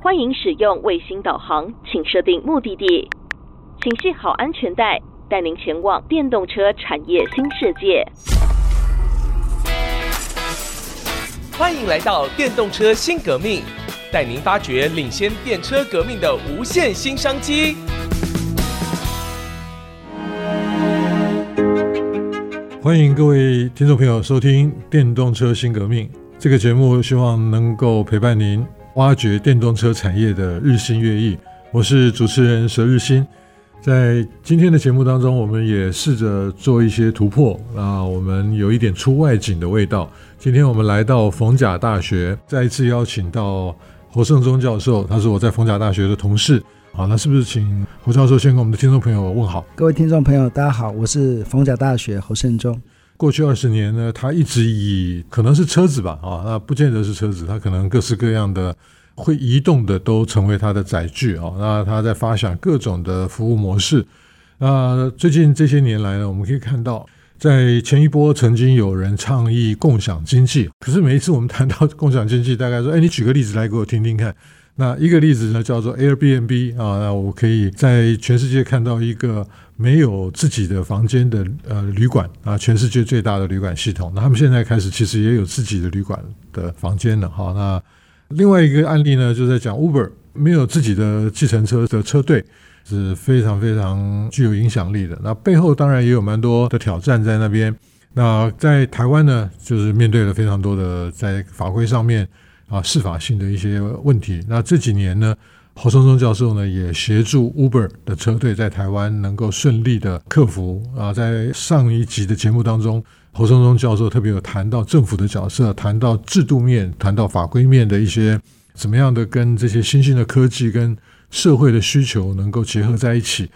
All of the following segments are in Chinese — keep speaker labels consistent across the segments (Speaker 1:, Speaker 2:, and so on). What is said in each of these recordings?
Speaker 1: 欢迎使用卫星导航，请设定目的地，请系好安全带，带您前往电动车产业新世界。
Speaker 2: 欢迎来到电动车新革命，带您发掘领先电车革命的无限新商机。
Speaker 3: 欢迎各位听众朋友收听《电动车新革命》这个节目，希望能够陪伴您。挖掘电动车产业的日新月异，我是主持人佘日新。在今天的节目当中，我们也试着做一些突破，那，我们有一点出外景的味道。今天我们来到逢甲大学，再一次邀请到侯胜忠教授，他是我在逢甲大学的同事。好，那是不是请侯教授先跟我们的听众朋友问好？
Speaker 4: 各位听众朋友，大家好，我是逢甲大学侯胜忠。
Speaker 3: 过去二十年呢，他一直以可能是车子吧，啊，那不见得是车子，他可能各式各样的会移动的都成为他的载具啊。那他在发想各种的服务模式。那最近这些年来呢，我们可以看到，在前一波曾经有人倡议共享经济，可是每一次我们谈到共享经济，大概说，哎，你举个例子来给我听听看。那一个例子呢，叫做 Airbnb 啊，那我可以在全世界看到一个没有自己的房间的呃旅馆啊，全世界最大的旅馆系统。那他们现在开始其实也有自己的旅馆的房间了哈。那另外一个案例呢，就在讲 Uber 没有自己的计程车的车队，是非常非常具有影响力的。那背后当然也有蛮多的挑战在那边。那在台湾呢，就是面对了非常多的在法规上面。啊，适法性的一些问题。那这几年呢，侯松松教授呢也协助 Uber 的车队在台湾能够顺利的克服。啊，在上一集的节目当中，侯松松教授特别有谈到政府的角色，谈到制度面，谈到法规面的一些怎么样的跟这些新兴的科技跟社会的需求能够结合在一起。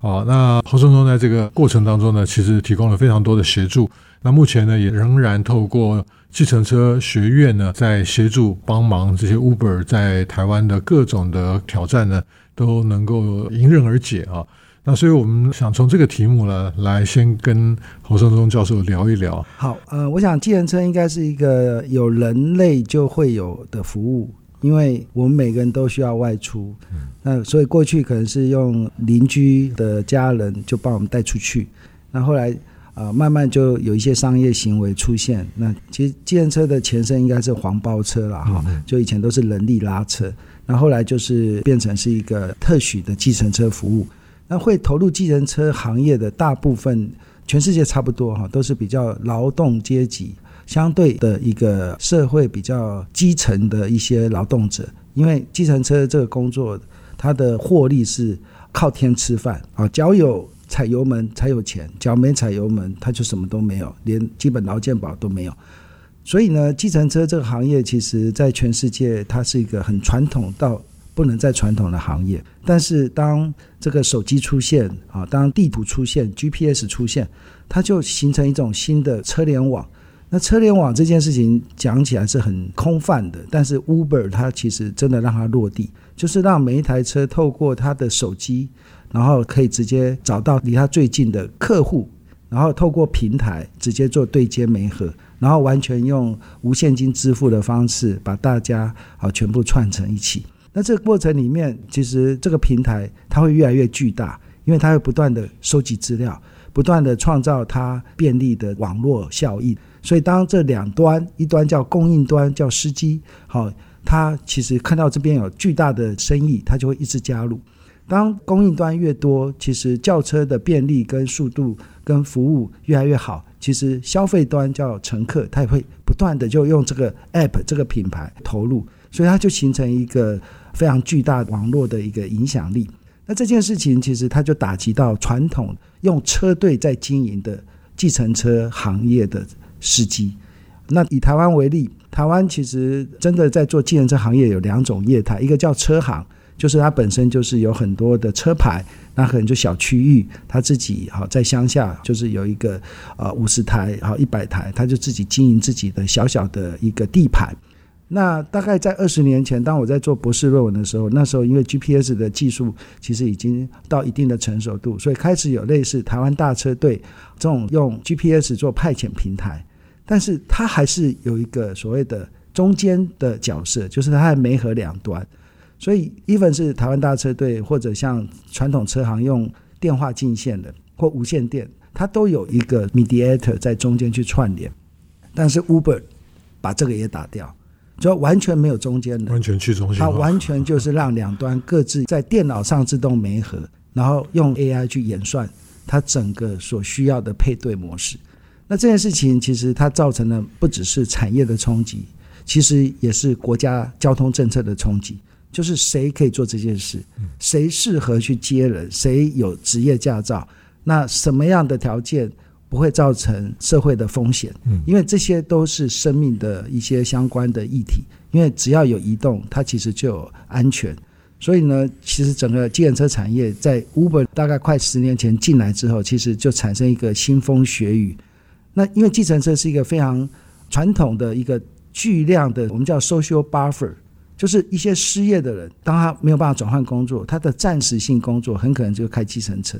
Speaker 3: 好，那侯胜宗在这个过程当中呢，其实提供了非常多的协助。那目前呢，也仍然透过计程车学院呢，在协助帮忙这些 Uber 在台湾的各种的挑战呢，都能够迎刃而解啊。那所以我们想从这个题目呢，来先跟侯胜宗教授聊一聊。
Speaker 4: 好，呃，我想计程车应该是一个有人类就会有的服务，因为我们每个人都需要外出。嗯，那所以过去可能是用邻居的家人就帮我们带出去，那后来。啊，慢慢就有一些商业行为出现。那其实计程车的前身应该是黄包车了哈，就以前都是人力拉车，那后来就是变成是一个特许的计程车服务。那会投入计程车行业的大部分，全世界差不多哈，都是比较劳动阶级，相对的一个社会比较基层的一些劳动者。因为计程车这个工作，它的获利是靠天吃饭啊，只要有。踩油门才有钱，脚没踩油门，他就什么都没有，连基本劳健保都没有。所以呢，计程车这个行业，其实在全世界，它是一个很传统到不能再传统的行业。但是当这个手机出现啊，当地图出现，GPS 出现，它就形成一种新的车联网。那车联网这件事情讲起来是很空泛的，但是 Uber 它其实真的让它落地，就是让每一台车透过它的手机。然后可以直接找到离它最近的客户，然后透过平台直接做对接媒合，然后完全用无现金支付的方式把大家啊全部串成一起。那这个过程里面，其实这个平台它会越来越巨大，因为它会不断的收集资料，不断的创造它便利的网络效应。所以当这两端，一端叫供应端叫司机，好，他其实看到这边有巨大的生意，他就会一直加入。当供应端越多，其实叫车的便利跟速度跟服务越来越好，其实消费端叫乘客，他也会不断的就用这个 app 这个品牌投入，所以它就形成一个非常巨大网络的一个影响力。那这件事情其实它就打击到传统用车队在经营的计程车行业的司机。那以台湾为例，台湾其实真的在做计程车行业有两种业态，一个叫车行。就是它本身就是有很多的车牌，那可能就小区域，他自己好在乡下，就是有一个呃五十台好一百台，他就自己经营自己的小小的一个地盘。那大概在二十年前，当我在做博士论文的时候，那时候因为 GPS 的技术其实已经到一定的成熟度，所以开始有类似台湾大车队这种用 GPS 做派遣平台，但是它还是有一个所谓的中间的角色，就是它还没合两端。所以，even 是台湾大车队或者像传统车行用电话进线的或无线电，它都有一个 mediator 在中间去串联。但是 Uber 把这个也打掉，就完全没有中间的，
Speaker 3: 完全去中心化，
Speaker 4: 它完全就是让两端各自在电脑上自动媒合，然后用 AI 去演算它整个所需要的配对模式。那这件事情其实它造成的不只是产业的冲击，其实也是国家交通政策的冲击。就是谁可以做这件事，谁适合去接人，谁有职业驾照，那什么样的条件不会造成社会的风险？因为这些都是生命的一些相关的议题。因为只要有移动，它其实就有安全。所以呢，其实整个计程车产业在 Uber 大概快十年前进来之后，其实就产生一个腥风血雨。那因为计程车是一个非常传统的一个巨量的，我们叫 social buffer。就是一些失业的人，当他没有办法转换工作，他的暂时性工作很可能就开计程车，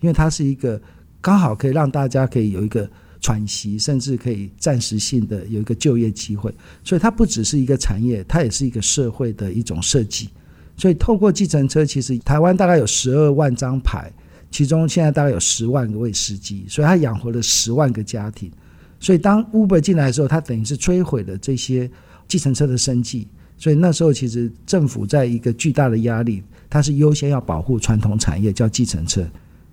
Speaker 4: 因为它是一个刚好可以让大家可以有一个喘息，甚至可以暂时性的有一个就业机会。所以它不只是一个产业，它也是一个社会的一种设计。所以透过计程车，其实台湾大概有十二万张牌，其中现在大概有十万个位司机，所以它养活了十万个家庭。所以当 Uber 进来的时候，它等于是摧毁了这些计程车的生计。所以那时候，其实政府在一个巨大的压力，它是优先要保护传统产业，叫计程车。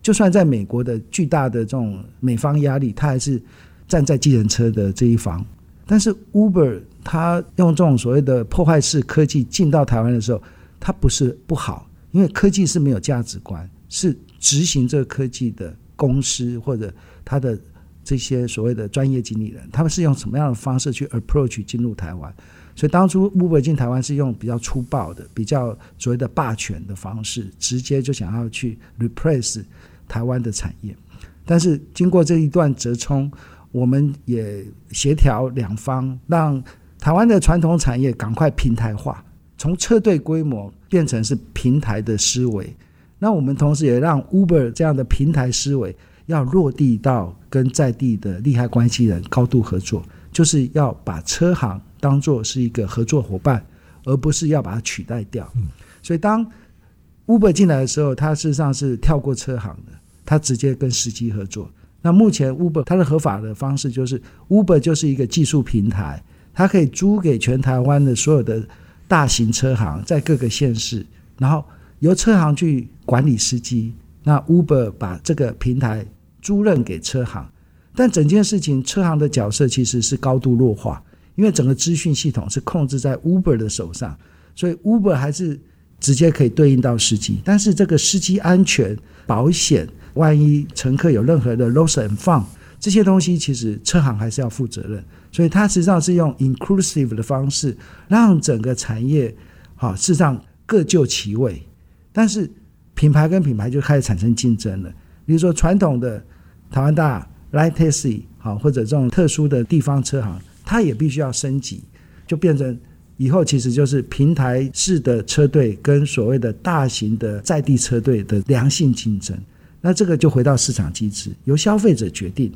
Speaker 4: 就算在美国的巨大的这种美方压力，他还是站在计程车的这一方。但是 Uber 它用这种所谓的破坏式科技进到台湾的时候，它不是不好，因为科技是没有价值观，是执行这个科技的公司或者它的这些所谓的专业经理人，他们是用什么样的方式去 approach 进入台湾？所以当初 Uber 进台湾是用比较粗暴的、比较所谓的霸权的方式，直接就想要去 replace 台湾的产业。但是经过这一段折冲，我们也协调两方，让台湾的传统产业赶快平台化，从车队规模变成是平台的思维。那我们同时也让 Uber 这样的平台思维要落地到跟在地的利害关系人高度合作，就是要把车行。当做是一个合作伙伴，而不是要把它取代掉。所以当 Uber 进来的时候，它事实上是跳过车行的，它直接跟司机合作。那目前 Uber 它的合法的方式就是 Uber 就是一个技术平台，它可以租给全台湾的所有的大型车行，在各个县市，然后由车行去管理司机。那 Uber 把这个平台租赁给车行，但整件事情车行的角色其实是高度弱化。因为整个资讯系统是控制在 Uber 的手上，所以 Uber 还是直接可以对应到司机。但是这个司机安全、保险，万一乘客有任何的 loss and fun 这些东西，其实车行还是要负责任。所以它实际上是用 inclusive 的方式，让整个产业好事实上各就其位。但是品牌跟品牌就开始产生竞争了。比如说传统的台湾大 Light Taxi 好，或者这种特殊的地方车行。它也必须要升级，就变成以后其实就是平台式的车队跟所谓的大型的在地车队的良性竞争。那这个就回到市场机制，由消费者决定。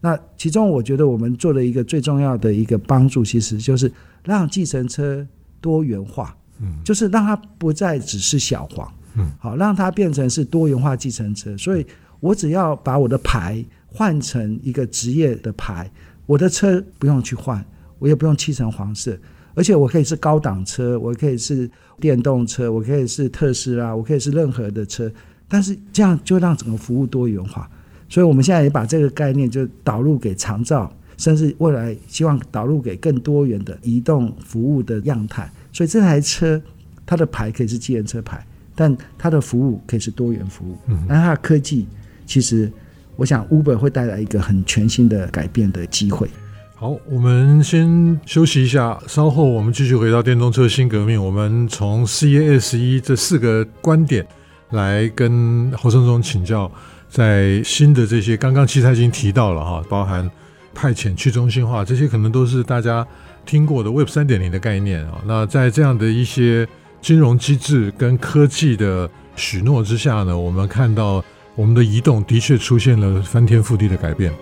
Speaker 4: 那其中我觉得我们做的一个最重要的一个帮助，其实就是让计程车多元化，嗯，就是让它不再只是小黄，嗯，好，让它变成是多元化计程车。所以我只要把我的牌换成一个职业的牌。我的车不用去换，我也不用漆成黄色，而且我可以是高档车，我可以是电动车，我可以是特斯拉，我可以是任何的车，但是这样就让整个服务多元化。所以我们现在也把这个概念就导入给长照，甚至未来希望导入给更多元的移动服务的样态。所以这台车它的牌可以是机人车牌，但它的服务可以是多元服务，嗯，那它的科技其实。我想 Uber 会带来一个很全新的改变的机会。
Speaker 3: 好，我们先休息一下，稍后我们继续回到电动车新革命。我们从 C A S 一这四个观点来跟侯胜宗请教，在新的这些刚刚其实他已经提到了哈，包含派遣去中心化这些，可能都是大家听过的 Web 三点零的概念啊。那在这样的一些金融机制跟科技的许诺之下呢，我们看到。我们的移动的确出现了翻天覆地的改变。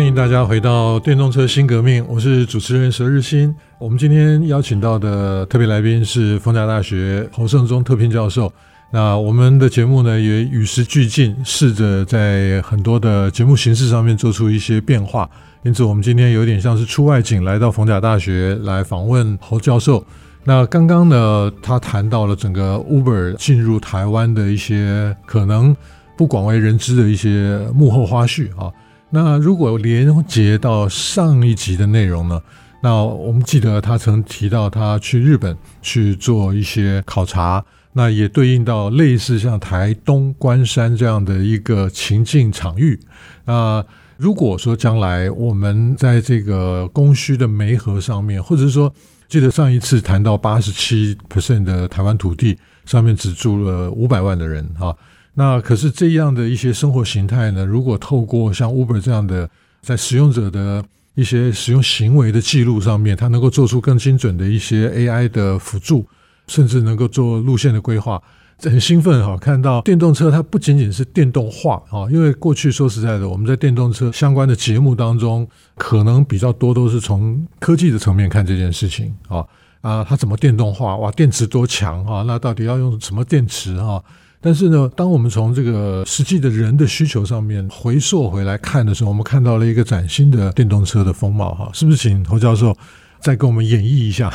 Speaker 3: 欢迎大家回到电动车新革命，我是主持人佘日新。我们今天邀请到的特别来宾是逢甲大学侯胜忠特聘教授。那我们的节目呢，也与时俱进，试着在很多的节目形式上面做出一些变化。因此，我们今天有点像是出外景，来到逢甲大学来访问侯教授。那刚刚呢，他谈到了整个 Uber 进入台湾的一些可能不广为人知的一些幕后花絮啊。那如果连接到上一集的内容呢？那我们记得他曾提到他去日本去做一些考察，那也对应到类似像台东关山这样的一个情境场域。那如果说将来我们在这个供需的媒合上面，或者是说，记得上一次谈到八十七 percent 的台湾土地上面只住了五百万的人哈。那可是这样的一些生活形态呢？如果透过像 Uber 这样的，在使用者的一些使用行为的记录上面，它能够做出更精准的一些 AI 的辅助，甚至能够做路线的规划，很兴奋哈！看到电动车它不仅仅是电动化啊，因为过去说实在的，我们在电动车相关的节目当中，可能比较多都是从科技的层面看这件事情啊啊，它怎么电动化？哇，电池多强啊？那到底要用什么电池啊？但是呢，当我们从这个实际的人的需求上面回溯回来看的时候，我们看到了一个崭新的电动车的风貌，哈，是不是？请侯教授再给我们演绎一下。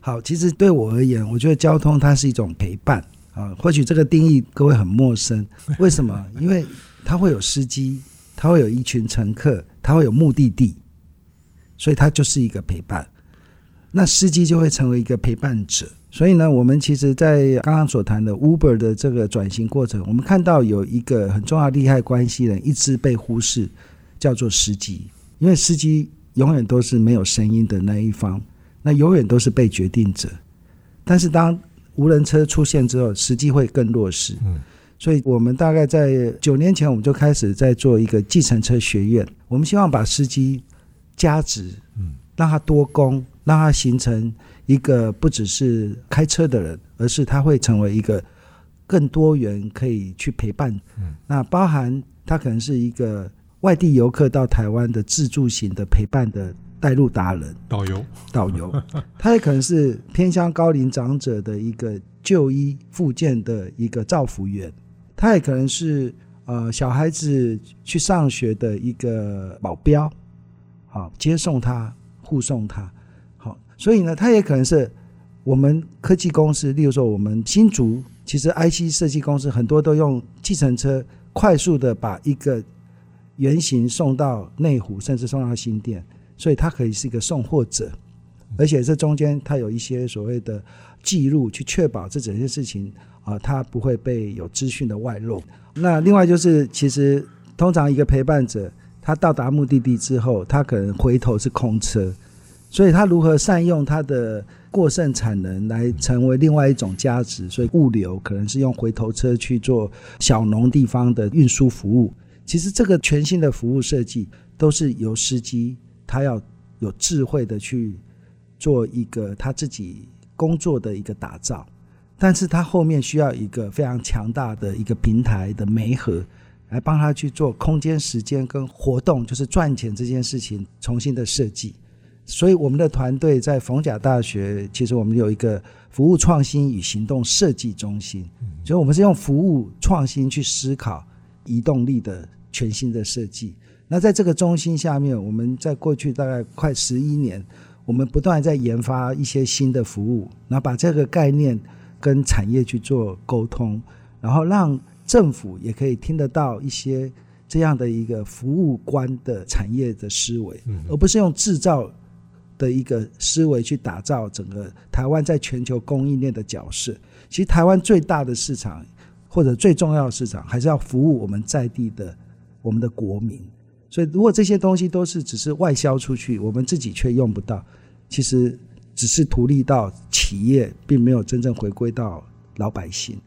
Speaker 4: 好，其实对我而言，我觉得交通它是一种陪伴啊。或许这个定义各位很陌生，为什么？因为它会有司机，它会有一群乘客，它会有目的地，所以它就是一个陪伴。那司机就会成为一个陪伴者。所以呢，我们其实，在刚刚所谈的 Uber 的这个转型过程，我们看到有一个很重要的利害关系人一直被忽视，叫做司机。因为司机永远都是没有声音的那一方，那永远都是被决定者。但是当无人车出现之后，司机会更弱势。嗯，所以我们大概在九年前，我们就开始在做一个计程车学院。我们希望把司机加值，嗯，让他多工，让他形成。一个不只是开车的人，而是他会成为一个更多元可以去陪伴。嗯，那包含他可能是一个外地游客到台湾的自助型的陪伴的带路达人、
Speaker 3: 导游、
Speaker 4: 导游。他也可能是偏向高龄长者的一个就医复健的一个照服员。他也可能是呃小孩子去上学的一个保镖，好，接送他、护送他。所以呢，它也可能是我们科技公司，例如说我们新竹，其实 IC 设计公司很多都用计程车快速的把一个原型送到内湖，甚至送到新店，所以它可以是一个送货者，而且这中间它有一些所谓的记录，去确保这整件事情啊，它不会被有资讯的外露。那另外就是，其实通常一个陪伴者，他到达目的地之后，他可能回头是空车。所以，他如何善用他的过剩产能来成为另外一种价值？所以，物流可能是用回头车去做小农地方的运输服务。其实，这个全新的服务设计都是由司机他要有智慧的去做一个他自己工作的一个打造，但是他后面需要一个非常强大的一个平台的媒合，来帮他去做空间、时间跟活动，就是赚钱这件事情重新的设计。所以，我们的团队在逢甲大学，其实我们有一个服务创新与行动设计中心。所以，我们是用服务创新去思考移动力的全新的设计。那在这个中心下面，我们在过去大概快十一年，我们不断在研发一些新的服务，然后把这个概念跟产业去做沟通，然后让政府也可以听得到一些这样的一个服务观的产业的思维，而不是用制造。的一个思维去打造整个台湾在全球供应链的角色。其实台湾最大的市场或者最重要的市场，还是要服务我们在地的我们的国民。所以，如果这些东西都是只是外销出去，我们自己却用不到，其实只是图利到企业，并没有真正回归到老百姓。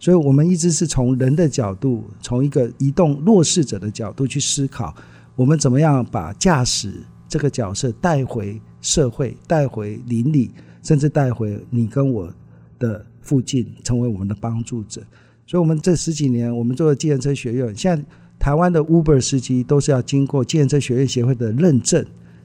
Speaker 4: 所以我们一直是从人的角度，从一个移动弱势者的角度去思考，我们怎么样把驾驶这个角色带回。社会带回邻里，甚至带回你跟我的附近，成为我们的帮助者。所以，我们这十几年，我们做的计程车学院，现在台湾的 Uber 司机都是要经过计程车学院协会的认证，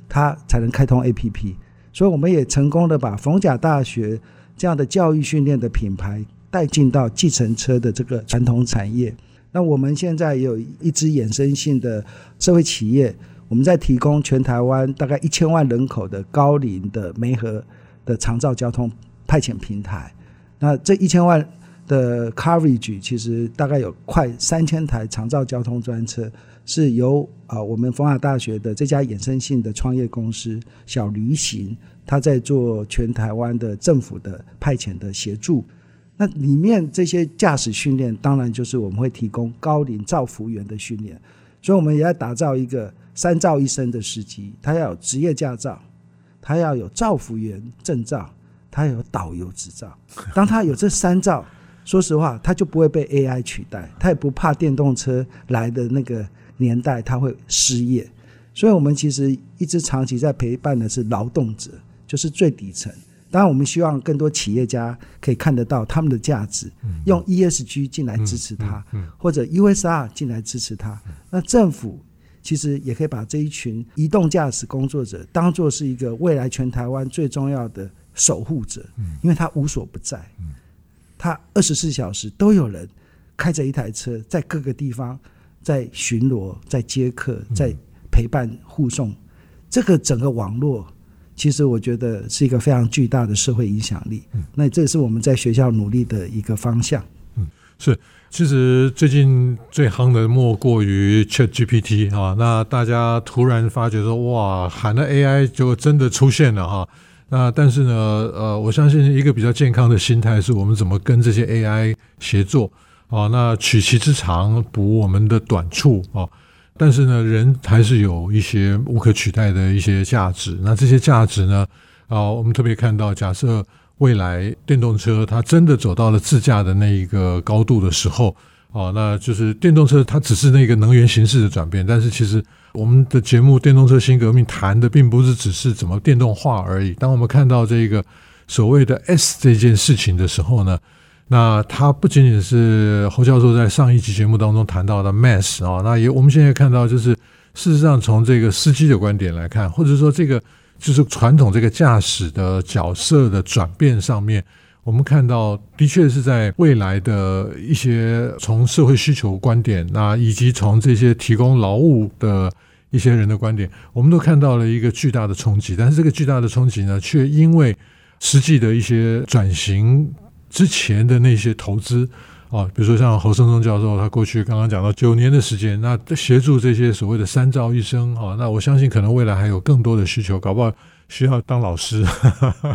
Speaker 4: 他才能开通 APP。所以我们也成功的把逢甲大学这样的教育训练的品牌带进到计程车的这个传统产业。那我们现在有一支衍生性的社会企业，我们在提供全台湾大概一千万人口的高龄的媒合的长照交通派遣平台。那这一千万的 coverage 其实大概有快三千台长照交通专车，是由啊我们逢甲大学的这家衍生性的创业公司小旅行，他在做全台湾的政府的派遣的协助。那里面这些驾驶训练，当然就是我们会提供高龄照服员的训练，所以我们也要打造一个三照一生的司机，他要有职业驾照，他要有照服员证照，他要有导游执照。当他有这三照，说实话，他就不会被 AI 取代，他也不怕电动车来的那个年代他会失业。所以我们其实一直长期在陪伴的是劳动者，就是最底层。当然，我们希望更多企业家可以看得到他们的价值，用 ESG 进来支持他，或者 USR 进来支持他。那政府其实也可以把这一群移动驾驶工作者当做是一个未来全台湾最重要的守护者，因为他无所不在，他二十四小时都有人开着一台车在各个地方在巡逻、在接客、在陪伴护送，这个整个网络。其实我觉得是一个非常巨大的社会影响力，嗯，那这也是我们在学校努力的一个方向。
Speaker 3: 是，其实最近最夯的莫过于 ChatGPT 啊，那大家突然发觉说，哇，喊了 AI 就真的出现了哈。那但是呢，呃，我相信一个比较健康的心态是我们怎么跟这些 AI 协作啊，那取其之长，补我们的短处啊。但是呢，人还是有一些无可取代的一些价值。那这些价值呢，啊，我们特别看到，假设未来电动车它真的走到了自驾的那一个高度的时候，啊，那就是电动车它只是那个能源形式的转变。但是其实我们的节目《电动车新革命》谈的并不是只是怎么电动化而已。当我们看到这个所谓的 S 这件事情的时候呢，那它不仅仅是侯教授在上一集节目当中谈到的 Mass 啊，那也我们现在看到就是事实上从这个司机的观点来看，或者说这个就是传统这个驾驶的角色的转变上面，我们看到的确是在未来的一些从社会需求观点，那以及从这些提供劳务的一些人的观点，我们都看到了一个巨大的冲击。但是这个巨大的冲击呢，却因为实际的一些转型。之前的那些投资啊，比如说像侯胜宗教授，他过去刚刚讲到九年的时间，那协助这些所谓的三照一生哈，那我相信可能未来还有更多的需求，搞不好需要当老师，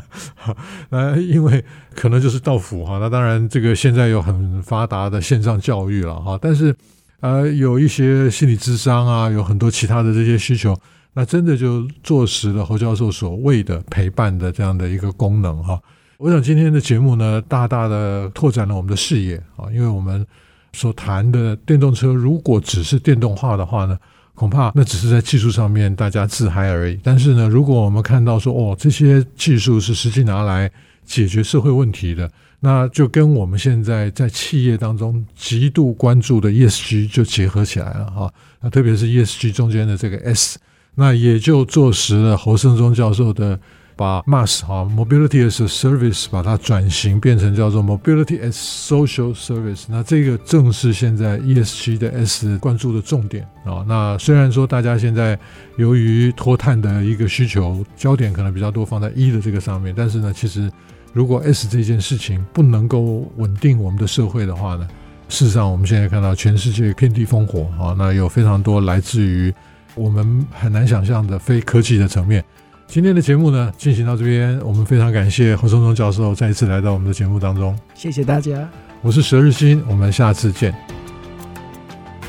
Speaker 3: 那因为可能就是到府哈。那当然，这个现在有很发达的线上教育了哈，但是呃，有一些心理智商啊，有很多其他的这些需求，那真的就坐实了侯教授所谓的陪伴的这样的一个功能哈。我想今天的节目呢，大大的拓展了我们的视野啊，因为我们所谈的电动车，如果只是电动化的话呢，恐怕那只是在技术上面大家自嗨而已。但是呢，如果我们看到说哦，这些技术是实际拿来解决社会问题的，那就跟我们现在在企业当中极度关注的 ESG 就结合起来了哈。那特别是 ESG 中间的这个 S，那也就坐实了侯胜忠教授的。把 MaaS 哈 Mobility as a Service 把它转型变成叫做 Mobility as Social Service，那这个正是现在 ESG 的 S 关注的重点啊。那虽然说大家现在由于脱碳的一个需求，焦点可能比较多放在 E 的这个上面，但是呢，其实如果 S 这件事情不能够稳定我们的社会的话呢，事实上我们现在看到全世界遍地烽火啊，那有非常多来自于我们很难想象的非科技的层面。今天的节目呢，进行到这边，我们非常感谢侯松松教授再一次来到我们的节目当中。
Speaker 4: 谢谢大家，
Speaker 3: 我是佘日新，我们下次见。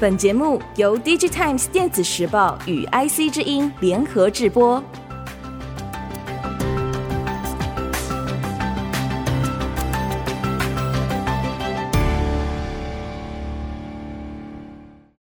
Speaker 5: 本节目由 DigiTimes 电子时报与 IC 之音联合制播。